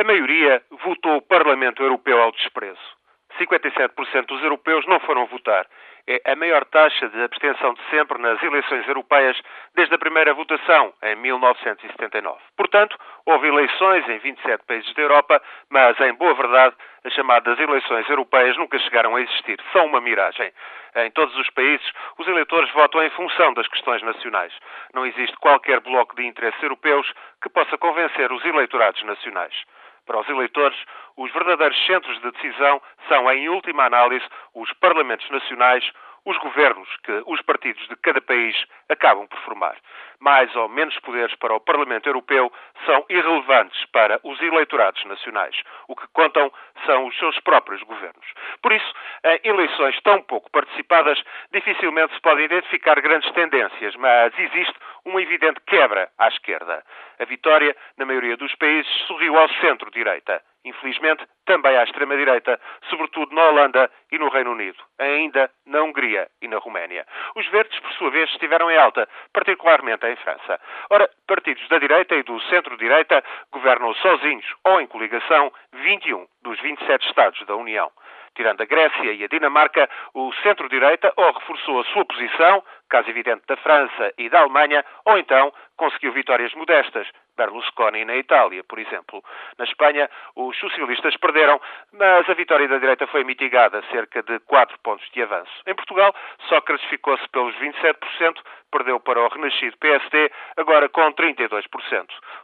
A maioria votou o Parlamento Europeu ao desprezo. 57% dos europeus não foram votar. É a maior taxa de abstenção de sempre nas eleições europeias desde a primeira votação, em 1979. Portanto, houve eleições em 27 países da Europa, mas, em boa verdade, as chamadas eleições europeias nunca chegaram a existir. São uma miragem. Em todos os países, os eleitores votam em função das questões nacionais. Não existe qualquer bloco de interesses europeus que possa convencer os eleitorados nacionais. Para os eleitores, os verdadeiros centros de decisão são, em última análise, os parlamentos nacionais, os governos que os partidos de cada país acabam por formar. Mais ou menos poderes para o Parlamento Europeu são irrelevantes para os eleitorados nacionais. O que contam são os seus próprios governos. Por isso, em eleições tão pouco participadas, dificilmente se podem identificar grandes tendências, mas existe uma evidente quebra à esquerda. A vitória, na maioria dos países, sorriu ao centro-direita. Infelizmente, também à extrema-direita, sobretudo na Holanda e no Reino Unido, ainda na Hungria e na Roménia. Os verdes, por sua vez, estiveram em alta, particularmente em França. Ora, partidos da direita e do centro-direita governam sozinhos ou em coligação 21 dos 27 Estados da União. Tirando a Grécia e a Dinamarca, o centro-direita ou reforçou a sua posição, caso evidente da França e da Alemanha, ou então conseguiu vitórias modestas, Berlusconi na Itália, por exemplo. Na Espanha, os socialistas perderam, mas a vitória da direita foi mitigada, cerca de 4 pontos de avanço. Em Portugal, Sócrates ficou-se pelos 27%, perdeu para o renascido PSD, agora com 32%.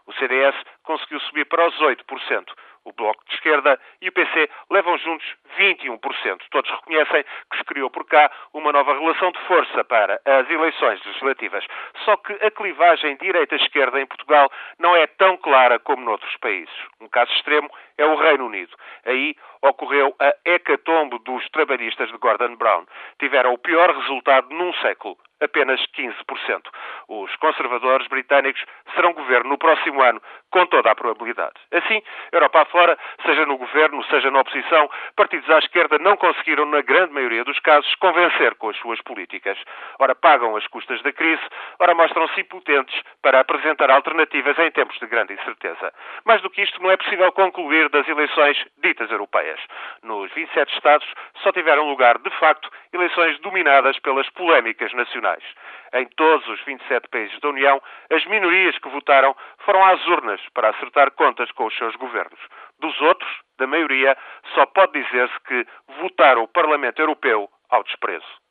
O CDS conseguiu subir para os 8% o Bloco de Esquerda e o PC levam juntos 21%. Todos reconhecem que se criou por cá uma nova relação de força para as eleições legislativas. Só que a clivagem direita-esquerda em Portugal não é tão clara como noutros países. Um caso extremo é o Reino Unido. Aí ocorreu a hecatombe dos trabalhistas de Gordon Brown. Tiveram o pior resultado num século apenas 15%. Os conservadores britânicos serão governo no próximo ano, com toda a probabilidade. Assim, Europa afora, seja no governo, seja na oposição, partidos à esquerda não conseguiram, na grande maioria dos casos, convencer com as suas políticas. Ora pagam as custas da crise, ora mostram-se impotentes para apresentar alternativas em tempos de grande incerteza. Mais do que isto, não é possível concluir das eleições ditas europeias. Nos 27 Estados só tiveram lugar, de facto, eleições dominadas pelas polémicas nacionais. Em todos os 27 países da União, as minorias que votaram foram às urnas para acertar contas com os seus governos. Dos outros, da maioria, só pode dizer-se que votaram o Parlamento Europeu ao desprezo.